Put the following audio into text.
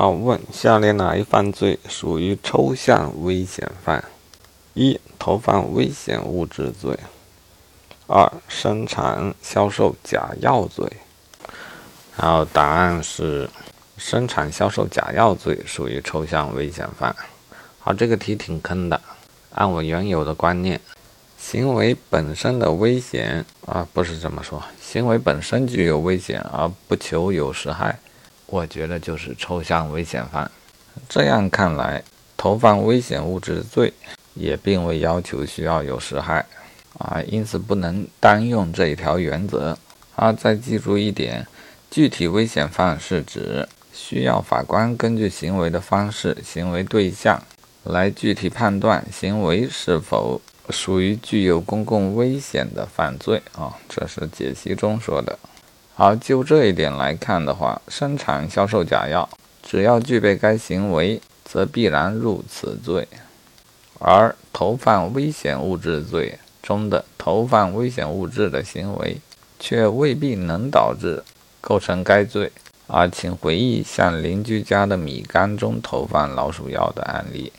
好，问下列哪一犯罪属于抽象危险犯？一、投放危险物质罪；二、生产销售假药罪。然后答案是，生产销售假药罪属于抽象危险犯。好，这个题挺坑的。按我原有的观念，行为本身的危险啊，不是这么说，行为本身具有危险而不求有实害。我觉得就是抽象危险犯。这样看来，投放危险物质罪也并未要求需要有实害啊，因此不能单用这一条原则。啊，再记住一点，具体危险犯是指需要法官根据行为的方式、行为对象来具体判断行为是否属于具有公共危险的犯罪啊。这是解析中说的。而就这一点来看的话，生产销售假药，只要具备该行为，则必然入此罪；而投放危险物质罪中的投放危险物质的行为，却未必能导致构成该罪。而请回忆向邻居家的米缸中投放老鼠药的案例。